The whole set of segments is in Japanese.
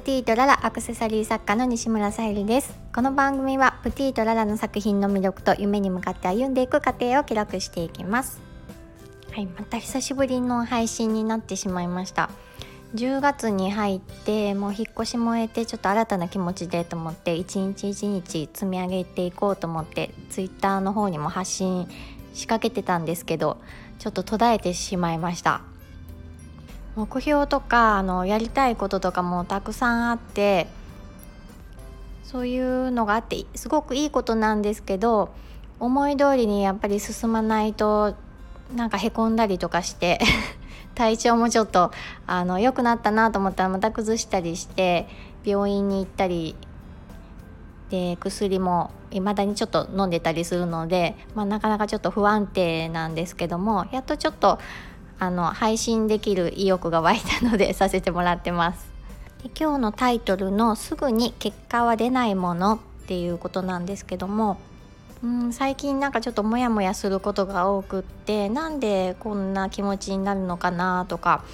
プティとララアクセサリー作家の西村さゆりです。この番組はプティとララの作品の魅力と夢に向かって歩んでいく過程を記録していきます。はいまた久しぶりの配信になってしまいました。10月に入ってもう引っ越しも終えてちょっと新たな気持ちでと思って一日一日積み上げていこうと思ってツイッターの方にも発信仕掛けてたんですけどちょっと途絶えてしまいました。目標とかあのやりたいこととかもたくさんあってそういうのがあってすごくいいことなんですけど思い通りにやっぱり進まないとなんかへこんだりとかして 体調もちょっとあの良くなったなと思ったらまた崩したりして病院に行ったりで薬も未だにちょっと飲んでたりするので、まあ、なかなかちょっと不安定なんですけどもやっとちょっとあの配信できる意欲が湧いたのでさせてもらってます。で今日のタイトルの「すぐに結果は出ないもの」っていうことなんですけどもうん最近なんかちょっとモヤモヤすることが多くってなんでこんな気持ちになるのかなとか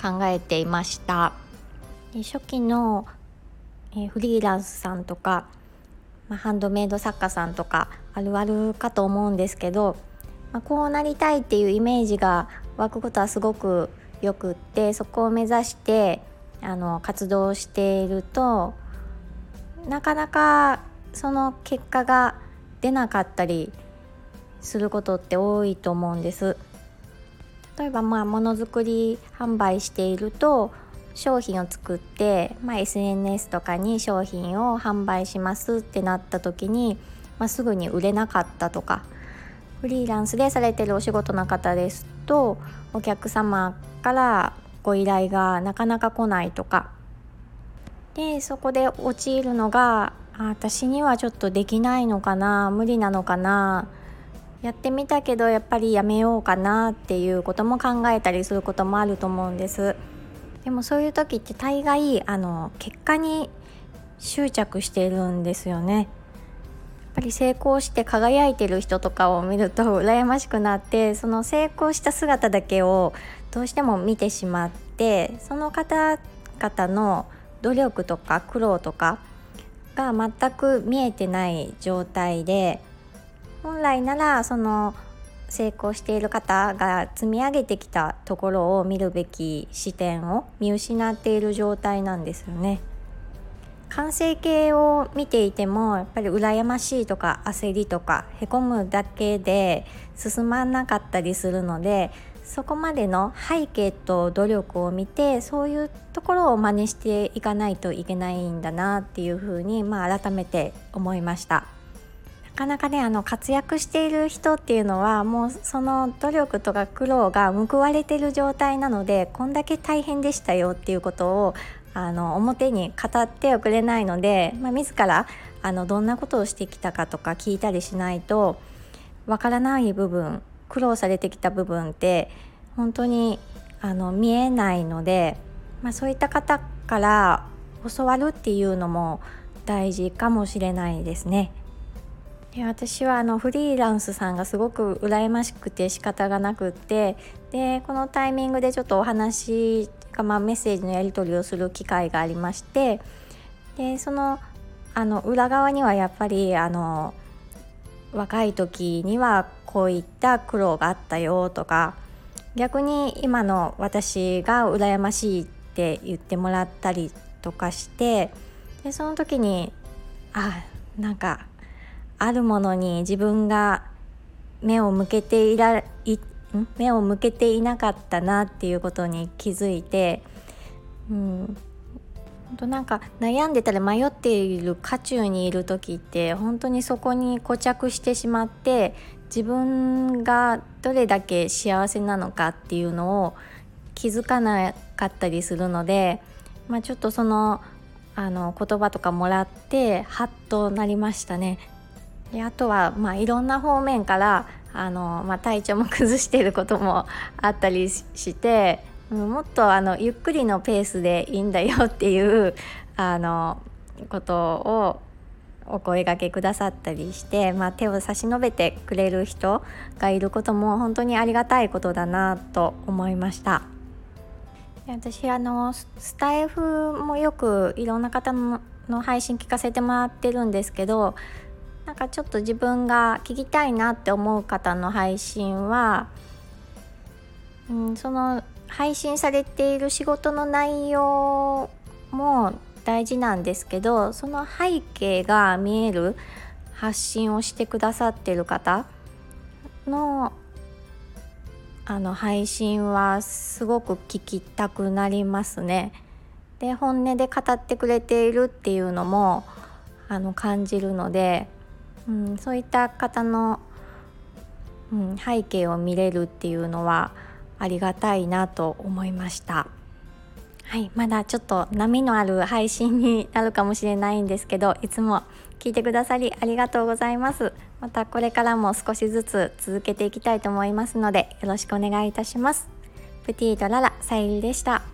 考えていました。初期のフリーランスさんとか、まあ、ハンドメイド作家さんとかあるあるかと思うんですけど、まあ、こうなりたいっていうイメージが湧くことはすごくよくってそこを目指してあの活動しているとなかなかその結果が出なかったりすることって多いと思うんです。例えばまあものづくり販売していると商品を作って、まあ、SNS とかに商品を販売しますってなった時に、まあ、すぐに売れなかったとかフリーランスでされてるお仕事の方ですとお客様からご依頼がなかなか来ないとか。でそこで陥るのが私にはちょっとできないのかな無理なのかな。やってみたけどやっぱりやめようかなっていうことも考えたりすることもあると思うんです。でもそういう時って大概あの結果に執着してるんですよね。ぱり成功して輝いてる人とかを見ると羨ましくなってその成功した姿だけをどうしても見てしまってその方々の努力とか苦労とかが全く見えてない状態で本来ならその成功している方が積み上げてきたところを見るべき視点を見失っている状態なんですよね。完成形を見ていてもやっぱり羨ましいとか焦りとかへこむだけで進まなかったりするのでそこまでの背景と努力を見てそういうところを真似していかないといけないんだなっていうふうに、まあ、改めて思いました。なかなかねあの活躍している人っていうのはもうその努力とか苦労が報われてる状態なのでこんだけ大変でしたよっていうことをあの表に語っておくれないので、まあ、自らあのどんなことをしてきたかとか聞いたりしないとわからない部分苦労されてきた部分って本当にあの見えないので、まあ、そういった方から教わるっていうのも大事かもしれないですね。で私はあのフリーランスさんがすごく羨ましくて仕方がなくってでこのタイミングでちょっとお話しか、まあ、メッセージのやり取りをする機会がありましてでそのあの裏側にはやっぱりあの若い時にはこういった苦労があったよとか逆に今の私が羨ましいって言ってもらったりとかしてでその時にあなんかあるものに自分が目を向けていらい目を向けていなかったなっていうことに気づいて、うん、本当なんか悩んでたり迷っている渦中にいる時って本当にそこに固着してしまって自分がどれだけ幸せなのかっていうのを気づかなかったりするので、まあ、ちょっとそのあの言葉とかもらってハッとなりましたね。であとは、まあ、いろんな方面からあの、まあ、体調も崩していることもあったりしてもっとあのゆっくりのペースでいいんだよっていうあのことをお声がけくださったりして、まあ、手を差し伸べてくれる人がいることも本当にありがたいことだなと思いました。私あのスタイフもよくいろんな方の配信聞かせてもらってるんですけどなんかちょっと自分が聞きたいなって思う方の配信は、うん、その配信されている仕事の内容も大事なんですけどその背景が見える発信をしてくださってる方のあの配信はすごく聞きたくなりますね。で本音で語ってくれているっていうのもあの感じるので、うん、そういった方の、うん、背景を見れるっていうのはありがたいなと思いました。はい、まだちょっと波のある配信になるかもしれないんですけどいつも聞いてくださりありがとうございます。またこれからも少しずつ続けていきたいと思いますのでよろしくお願いいたします。プティとララさゆりでした。